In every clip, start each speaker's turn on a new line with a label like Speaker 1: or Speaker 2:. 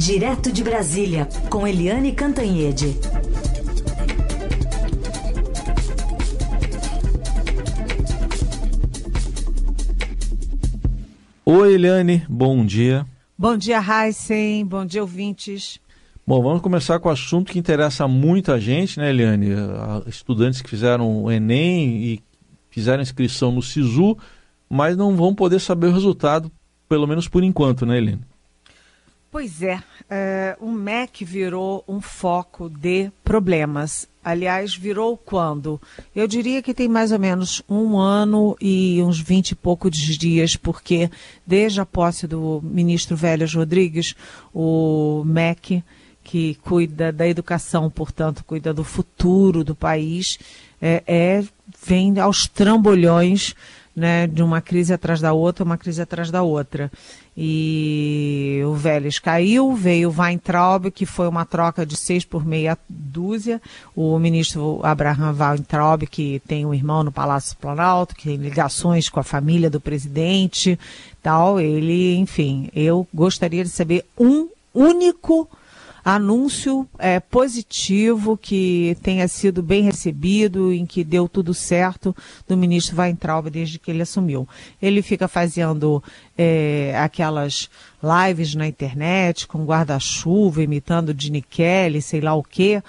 Speaker 1: Direto de Brasília, com Eliane Cantanhede.
Speaker 2: Oi, Eliane, bom dia.
Speaker 3: Bom dia, Heisen, bom dia, ouvintes.
Speaker 2: Bom, vamos começar com o assunto que interessa a muita gente, né, Eliane? Estudantes que fizeram o Enem e fizeram inscrição no SISU, mas não vão poder saber o resultado, pelo menos por enquanto, né, Eliane?
Speaker 3: Pois é, é, o MEC virou um foco de problemas. Aliás, virou quando? Eu diria que tem mais ou menos um ano e uns vinte e poucos dias, porque desde a posse do ministro Vélez Rodrigues, o MEC, que cuida da educação, portanto, cuida do futuro do país, é, é vem aos trambolhões né, de uma crise atrás da outra, uma crise atrás da outra. E o Vélez caiu, veio o Weintraub, que foi uma troca de seis por meia dúzia. O ministro Abraham Weintraub, que tem um irmão no Palácio Planalto, que tem ligações com a família do presidente, tal. Ele, enfim, eu gostaria de saber um único anúncio é, positivo que tenha sido bem recebido, em que deu tudo certo do ministro Weintraub desde que ele assumiu. Ele fica fazendo é, aquelas lives na internet com guarda-chuva, imitando Dini Kelly, sei lá o quê.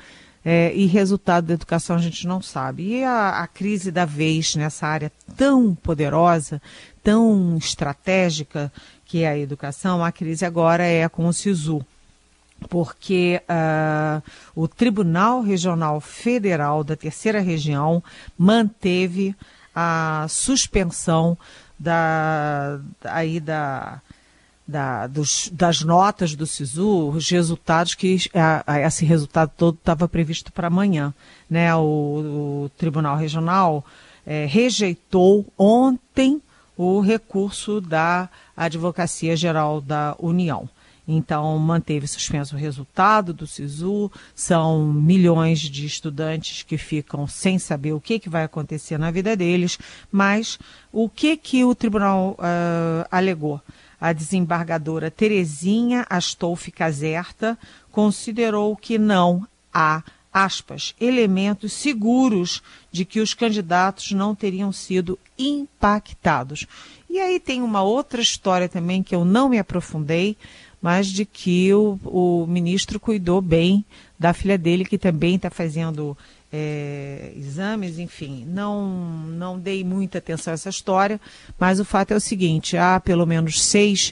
Speaker 3: É, e resultado da educação a gente não sabe. E a, a crise da vez nessa área tão poderosa, tão estratégica que é a educação, a crise agora é com o SISU porque uh, o Tribunal Regional Federal da Terceira Região manteve a suspensão da, aí da, da, dos, das notas do SISU, os resultados que a, a, esse resultado todo estava previsto para amanhã. Né? O, o Tribunal Regional é, rejeitou ontem o recurso da Advocacia Geral da União. Então, manteve suspenso o resultado do SISU. São milhões de estudantes que ficam sem saber o que, que vai acontecer na vida deles. Mas o que, que o tribunal uh, alegou? A desembargadora Terezinha Astolfi Caserta considerou que não há aspas, elementos seguros de que os candidatos não teriam sido impactados. E aí tem uma outra história também que eu não me aprofundei, mas de que o, o ministro cuidou bem da filha dele, que também está fazendo é, exames, enfim. Não, não dei muita atenção a essa história, mas o fato é o seguinte: há pelo menos seis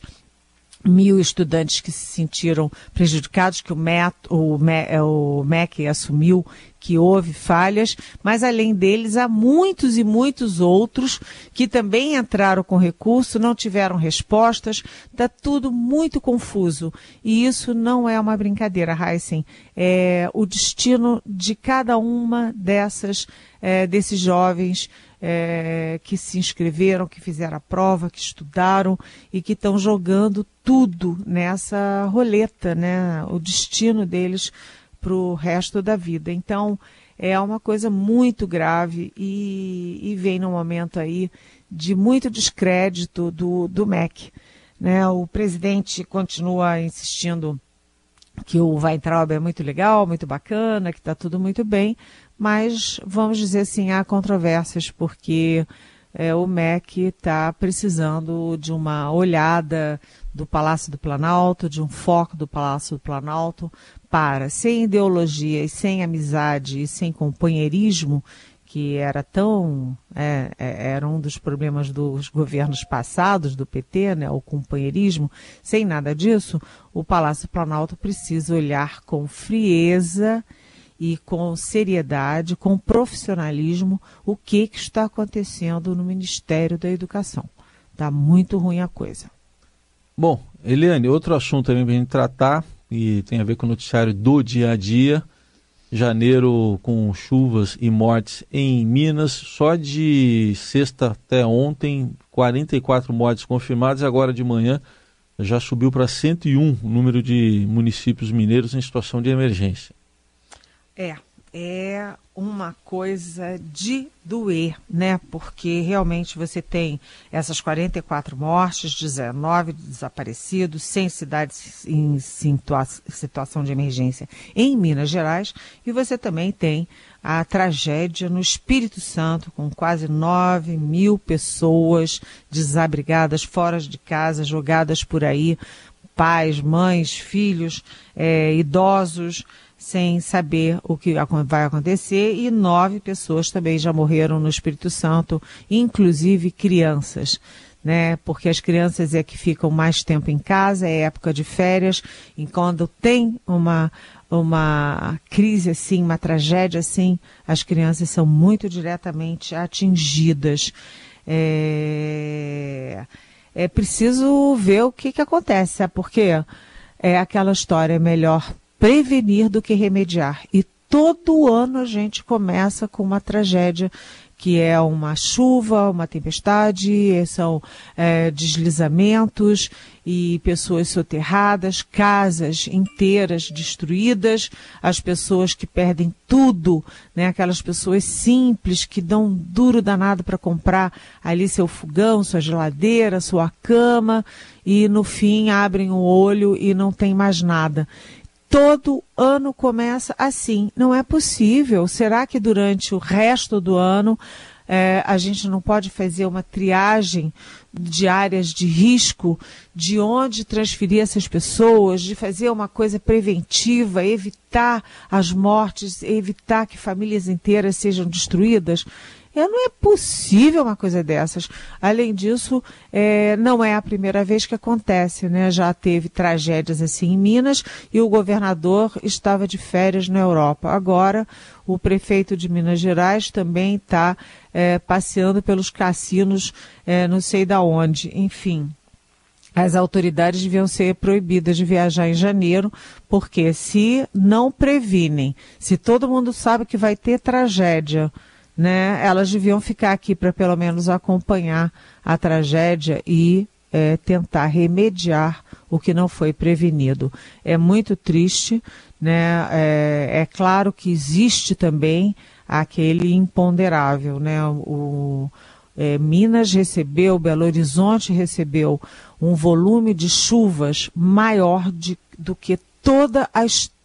Speaker 3: mil estudantes que se sentiram prejudicados, que o MEC, o, MEC, é, assumiu que houve falhas, mas além deles há muitos e muitos outros que também entraram com recurso, não tiveram respostas, está tudo muito confuso. E isso não é uma brincadeira, Heisen. É o destino de cada uma dessas, é, desses jovens é, que se inscreveram, que fizeram a prova, que estudaram e que estão jogando tudo nessa roleta, né? O destino deles para o resto da vida. Então, é uma coisa muito grave e, e, vem num momento aí de muito descrédito do, do MEC. Né? O presidente continua insistindo que o Weintraub é muito legal, muito bacana, que está tudo muito bem, mas vamos dizer assim, há controvérsias, porque é, o MEC está precisando de uma olhada do Palácio do Planalto, de um foco do Palácio do Planalto, para, sem ideologia e sem amizade e sem companheirismo, que era tão é, é, era um dos problemas dos governos passados do PT, né, o companheirismo, sem nada disso, o Palácio Planalto precisa olhar com frieza e com seriedade, com profissionalismo, o que, que está acontecendo no Ministério da Educação. Está muito ruim a coisa.
Speaker 2: Bom, Eliane, outro assunto também para a gente tratar, e tem a ver com o noticiário do dia a dia. Janeiro com chuvas e mortes em Minas. Só de sexta até ontem, 44 mortes confirmadas. Agora de manhã já subiu para 101 o número de municípios mineiros em situação de emergência.
Speaker 3: É, é uma coisa de doer, né? Porque realmente você tem essas 44 mortes, 19 desaparecidos, 100 cidades em situa situação de emergência em Minas Gerais, e você também tem a tragédia no Espírito Santo, com quase 9 mil pessoas desabrigadas, fora de casa, jogadas por aí, pais, mães, filhos, é, idosos sem saber o que vai acontecer e nove pessoas também já morreram no Espírito Santo, inclusive crianças. Né, porque as crianças é que ficam mais tempo em casa, é época de férias, e quando tem uma, uma crise assim, uma tragédia assim, as crianças são muito diretamente atingidas. É, é preciso ver o que, que acontece, sabe por quê? É aquela história, é melhor prevenir do que remediar. E todo ano a gente começa com uma tragédia que é uma chuva, uma tempestade, são é, deslizamentos e pessoas soterradas, casas inteiras destruídas, as pessoas que perdem tudo, né? aquelas pessoas simples que dão duro danado para comprar ali seu fogão, sua geladeira, sua cama e no fim abrem o olho e não tem mais nada todo ano começa assim. Não é possível. Será que durante o resto do ano é, a gente não pode fazer uma triagem de áreas de risco, de onde transferir essas pessoas, de fazer uma coisa preventiva, evitar as mortes, evitar que famílias inteiras sejam destruídas? É, não é possível uma coisa dessas. Além disso, é, não é a primeira vez que acontece, né? Já teve tragédias assim em Minas e o governador estava de férias na Europa. Agora, o prefeito de Minas Gerais também está é, passeando pelos cassinos, é, não sei da onde. Enfim, as autoridades deviam ser proibidas de viajar em janeiro, porque se não previnem, se todo mundo sabe que vai ter tragédia, né, elas deviam ficar aqui para pelo menos acompanhar a tragédia e é, tentar remediar o que não foi prevenido. É muito triste, né? É, é claro que existe também aquele imponderável, né? O, é, Minas recebeu, Belo Horizonte recebeu um volume de chuvas maior de, do que toda a história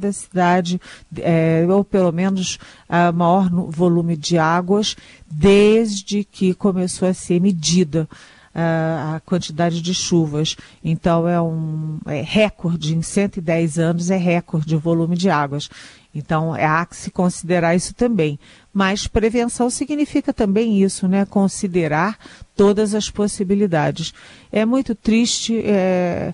Speaker 3: da cidade, é, ou pelo menos a maior volume de águas, desde que começou a ser medida a quantidade de chuvas. Então é um é recorde, em 110 anos é recorde de volume de águas. Então é, há que se considerar isso também. Mas prevenção significa também isso, né? Considerar todas as possibilidades. É muito triste. É,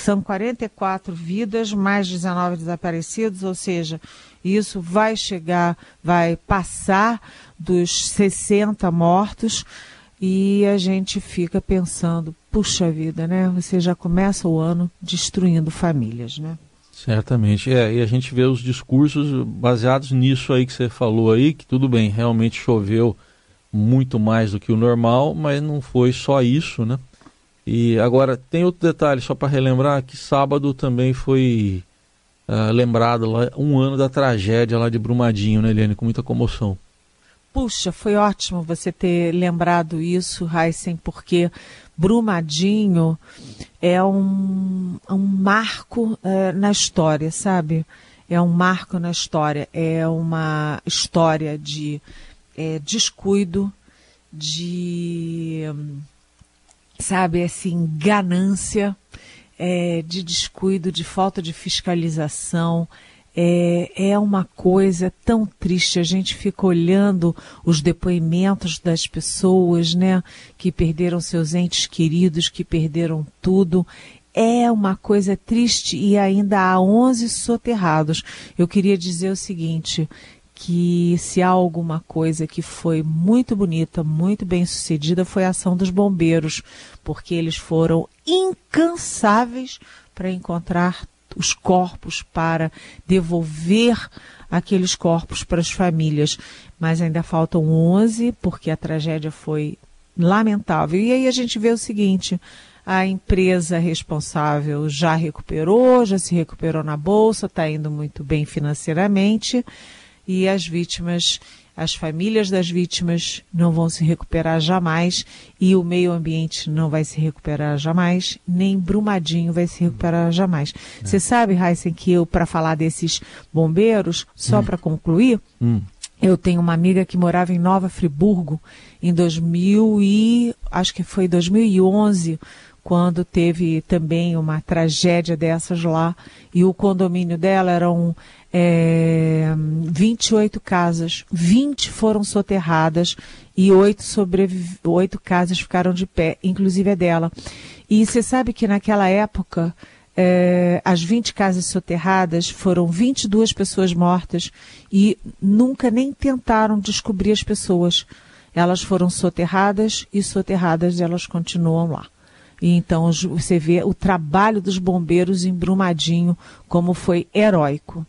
Speaker 3: são 44 vidas, mais 19 desaparecidos, ou seja, isso vai chegar, vai passar dos 60 mortos e a gente fica pensando, puxa vida, né? Você já começa o ano destruindo famílias, né?
Speaker 2: Certamente, é, e a gente vê os discursos baseados nisso aí que você falou aí, que tudo bem, realmente choveu muito mais do que o normal, mas não foi só isso, né? E agora tem outro detalhe, só para relembrar, que sábado também foi uh, lembrado lá, um ano da tragédia lá de Brumadinho, né, Eliane, com muita comoção.
Speaker 3: Puxa, foi ótimo você ter lembrado isso, Heisen, porque Brumadinho é um, um marco uh, na história, sabe? É um marco na história, é uma história de é, descuido, de. Sabe, assim, ganância, é, de descuido, de falta de fiscalização. É, é uma coisa tão triste. A gente fica olhando os depoimentos das pessoas, né, que perderam seus entes queridos, que perderam tudo. É uma coisa triste e ainda há 11 soterrados. Eu queria dizer o seguinte: que se há alguma coisa que foi muito bonita, muito bem sucedida, foi a ação dos bombeiros, porque eles foram incansáveis para encontrar os corpos, para devolver aqueles corpos para as famílias. Mas ainda faltam 11, porque a tragédia foi lamentável. E aí a gente vê o seguinte: a empresa responsável já recuperou, já se recuperou na bolsa, está indo muito bem financeiramente e as vítimas, as famílias das vítimas não vão se recuperar jamais e o meio ambiente não vai se recuperar jamais, nem Brumadinho vai se recuperar jamais. É. Você sabe, Heisen, que eu, para falar desses bombeiros, só hum. para concluir, hum. eu tenho uma amiga que morava em Nova Friburgo em 2000 e acho que foi 2011, quando teve também uma tragédia dessas lá e o condomínio dela eram é, 28 casas, 20 foram soterradas e oito, sobreviv... oito casas ficaram de pé, inclusive a dela. E você sabe que naquela época, é, as 20 casas soterradas foram 22 pessoas mortas e nunca nem tentaram descobrir as pessoas. Elas foram soterradas e soterradas elas continuam lá. E então você vê o trabalho dos bombeiros em Brumadinho como foi heróico.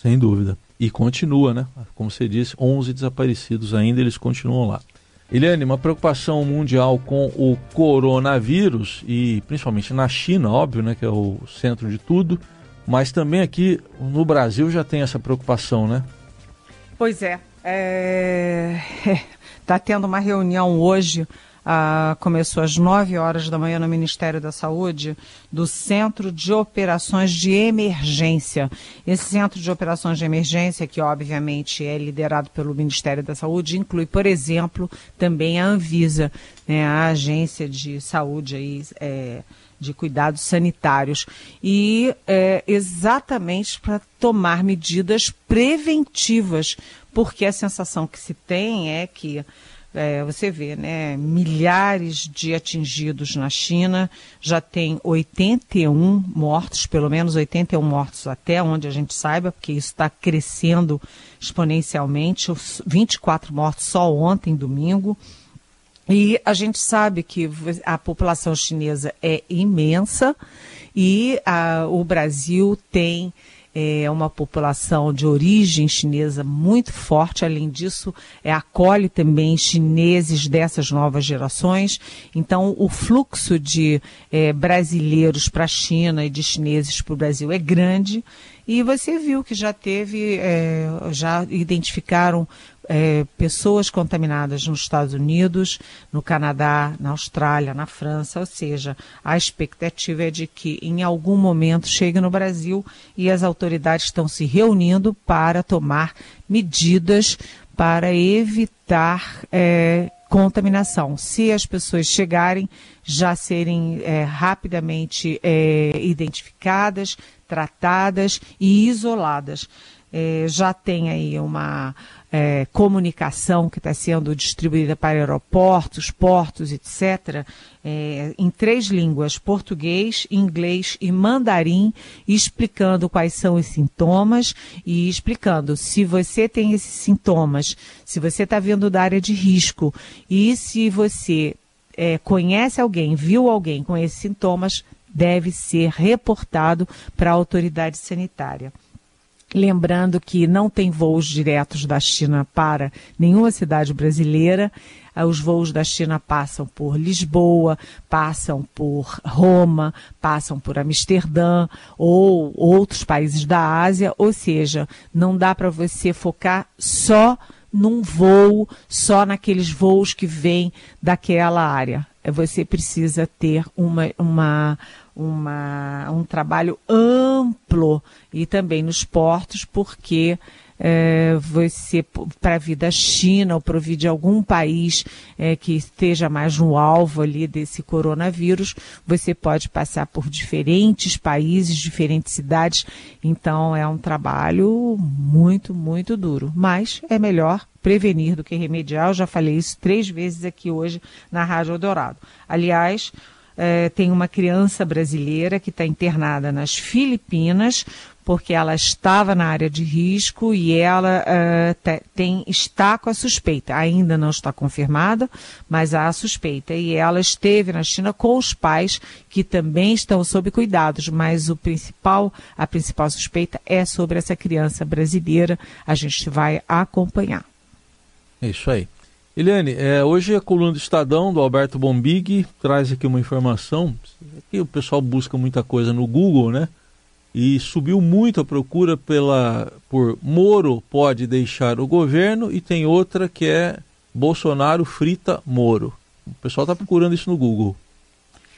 Speaker 2: Sem dúvida. E continua, né? Como você disse, 11 desaparecidos ainda, eles continuam lá. Eliane, uma preocupação mundial com o coronavírus e principalmente na China, óbvio, né, que é o centro de tudo, mas também aqui no Brasil já tem essa preocupação, né?
Speaker 3: Pois é. Está é... Tá tendo uma reunião hoje ah, começou às 9 horas da manhã no Ministério da Saúde, do Centro de Operações de Emergência. Esse Centro de Operações de Emergência, que obviamente é liderado pelo Ministério da Saúde, inclui, por exemplo, também a Anvisa, né, a Agência de Saúde aí, é, de Cuidados Sanitários. E é, exatamente para tomar medidas preventivas, porque a sensação que se tem é que é, você vê, né, milhares de atingidos na China, já tem 81 mortos, pelo menos 81 mortos até onde a gente saiba, porque isso está crescendo exponencialmente, 24 mortos só ontem, domingo. E a gente sabe que a população chinesa é imensa e a, o Brasil tem é uma população de origem chinesa muito forte. Além disso, é, acolhe também chineses dessas novas gerações. Então, o fluxo de é, brasileiros para a China e de chineses para o Brasil é grande. E você viu que já teve, é, já identificaram é, pessoas contaminadas nos Estados Unidos, no Canadá, na Austrália, na França, ou seja, a expectativa é de que em algum momento chegue no Brasil e as autoridades estão se reunindo para tomar medidas para evitar é, contaminação. Se as pessoas chegarem, já serem é, rapidamente é, identificadas, tratadas e isoladas. É, já tem aí uma é, comunicação que está sendo distribuída para aeroportos, portos, etc., é, em três línguas, português, inglês e mandarim, explicando quais são os sintomas e explicando se você tem esses sintomas, se você está vindo da área de risco e se você é, conhece alguém, viu alguém com esses sintomas, deve ser reportado para a autoridade sanitária. Lembrando que não tem voos diretos da China para nenhuma cidade brasileira. Ah, os voos da China passam por Lisboa, passam por Roma, passam por Amsterdã ou outros países da Ásia. Ou seja, não dá para você focar só num voo, só naqueles voos que vêm daquela área. Você precisa ter uma, uma, uma, um trabalho amplo e também nos portos, porque é, você, para vir da China ou para vir de algum país é, que esteja mais no alvo ali desse coronavírus, você pode passar por diferentes países, diferentes cidades. Então é um trabalho muito, muito duro. Mas é melhor prevenir do que remediar. Eu já falei isso três vezes aqui hoje na Rádio Dourado. Aliás, é, tem uma criança brasileira que está internada nas Filipinas porque ela estava na área de risco e ela uh, tem, está com a suspeita. Ainda não está confirmada, mas há a suspeita. E ela esteve na China com os pais, que também estão sob cuidados, mas o principal, a principal suspeita é sobre essa criança brasileira. A gente vai acompanhar.
Speaker 2: É isso aí. Eliane, é, hoje a coluna do Estadão, do Alberto Bombig, traz aqui uma informação. Aqui o pessoal busca muita coisa no Google, né? e subiu muito a procura pela por Moro pode deixar o governo e tem outra que é Bolsonaro frita Moro. O pessoal está procurando isso no Google.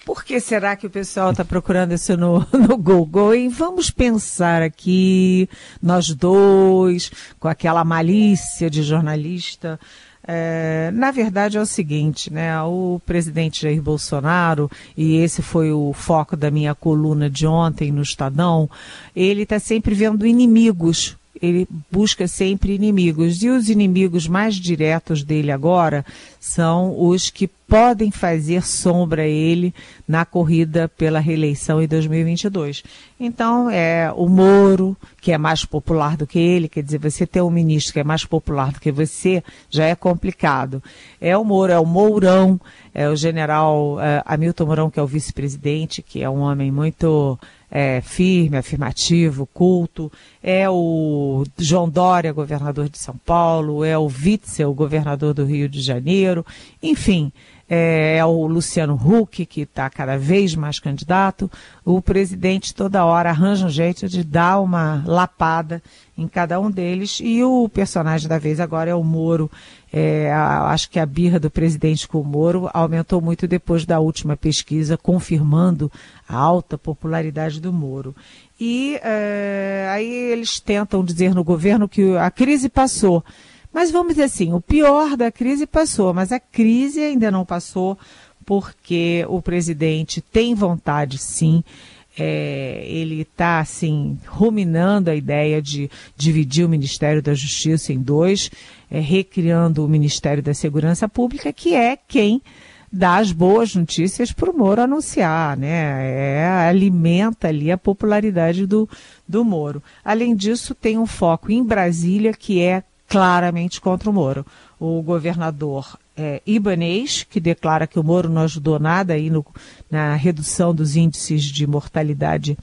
Speaker 3: Por que será que o pessoal está procurando isso no, no Google? E vamos pensar aqui, nós dois, com aquela malícia de jornalista. É, na verdade é o seguinte, né? O presidente Jair Bolsonaro, e esse foi o foco da minha coluna de ontem no Estadão, ele está sempre vendo inimigos ele busca sempre inimigos. E os inimigos mais diretos dele agora são os que podem fazer sombra a ele na corrida pela reeleição em 2022. Então, é o Moro, que é mais popular do que ele, quer dizer, você ter um ministro que é mais popular do que você já é complicado. É o Moro, é o Mourão, é o general é, Hamilton Mourão, que é o vice-presidente, que é um homem muito é, firme, afirmativo, culto, é o João Dória, governador de São Paulo, é o Witzel, governador do Rio de Janeiro, enfim, é, é o Luciano Huck, que está cada vez mais candidato. O presidente toda hora arranja um jeito de dar uma lapada em cada um deles. E o personagem da vez agora é o Moro. É, acho que a birra do presidente com o Moro aumentou muito depois da última pesquisa, confirmando a alta popularidade do Moro. E é, aí eles tentam dizer no governo que a crise passou. Mas vamos dizer assim, o pior da crise passou, mas a crise ainda não passou porque o presidente tem vontade, sim. É, ele está assim ruminando a ideia de dividir o Ministério da Justiça em dois, é, recriando o Ministério da Segurança Pública, que é quem dá as boas notícias para o Moro anunciar, né? É, alimenta ali a popularidade do, do Moro. Além disso, tem um foco em Brasília que é claramente contra o Moro. O governador é, Ibanês, que declara que o Moro não ajudou nada aí no, na redução dos índices de mortalidade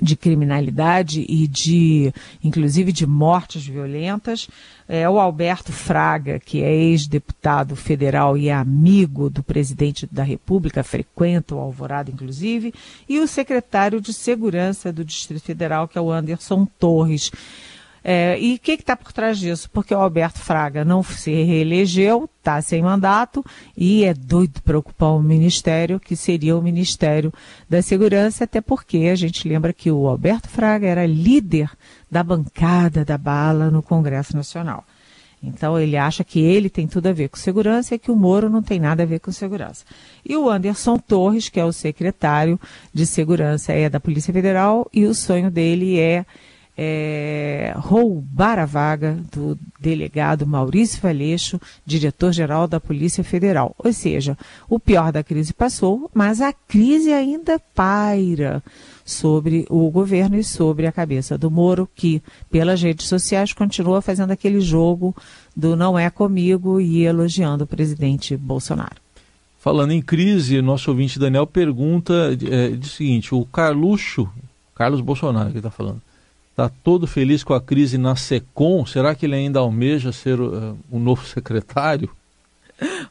Speaker 3: de criminalidade e de, inclusive, de mortes violentas. É o Alberto Fraga, que é ex-deputado federal e amigo do presidente da República, frequenta o Alvorada, inclusive, e o secretário de Segurança do Distrito Federal, que é o Anderson Torres. É, e o que está por trás disso? Porque o Alberto Fraga não se reelegeu, está sem mandato e é doido para ocupar um ministério que seria o Ministério da Segurança, até porque a gente lembra que o Alberto Fraga era líder da bancada da bala no Congresso Nacional. Então ele acha que ele tem tudo a ver com segurança e que o Moro não tem nada a ver com segurança. E o Anderson Torres, que é o secretário de segurança, é da Polícia Federal e o sonho dele é é, roubar a vaga do delegado Maurício Valeixo, diretor-geral da Polícia Federal. Ou seja, o pior da crise passou, mas a crise ainda paira sobre o governo e sobre a cabeça do Moro, que pelas redes sociais continua fazendo aquele jogo do não é comigo e elogiando o presidente Bolsonaro.
Speaker 2: Falando em crise, nosso ouvinte Daniel pergunta é, o seguinte: o Carluxo, Carlos Bolsonaro que está falando, está todo feliz com a crise na SECOM. Será que ele ainda almeja ser o novo secretário?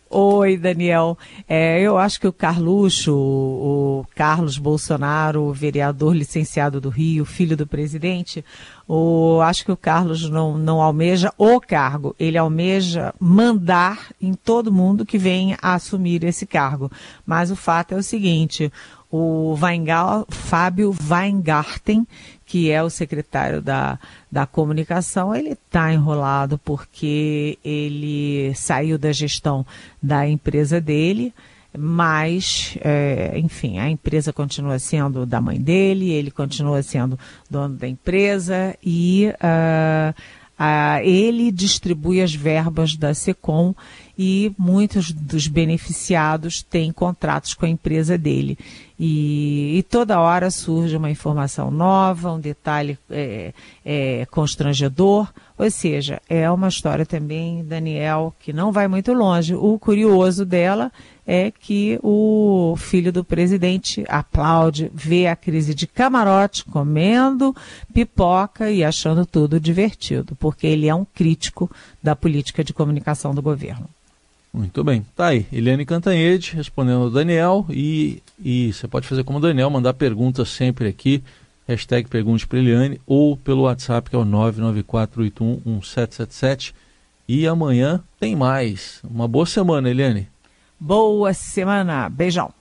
Speaker 3: Oi, Daniel. É, eu acho que o Carluxo, o Carlos Bolsonaro, vereador licenciado do Rio, filho do presidente, o, acho que o Carlos não, não almeja o cargo, ele almeja mandar em todo mundo que venha a assumir esse cargo. Mas o fato é o seguinte: o Weingal, Fábio Weingarten, que é o secretário da, da comunicação, ele está enrolado porque ele saiu da gestão da empresa dele, mas, é, enfim, a empresa continua sendo da mãe dele, ele continua sendo dono da empresa e uh, uh, ele distribui as verbas da SECOM e muitos dos beneficiados têm contratos com a empresa dele. E, e toda hora surge uma informação nova, um detalhe é, é, constrangedor. Ou seja, é uma história também, Daniel, que não vai muito longe. O curioso dela é que o filho do presidente aplaude, vê a crise de camarote, comendo pipoca e achando tudo divertido, porque ele é um crítico da política de comunicação do governo.
Speaker 2: Muito bem. Tá aí, Eliane Cantanhede respondendo ao Daniel e, e você pode fazer como o Daniel, mandar perguntas sempre aqui hashtag Pergunte para Eliane, ou pelo WhatsApp que é o 994811777. E amanhã tem mais. Uma boa semana, Eliane.
Speaker 3: Boa semana. Beijão.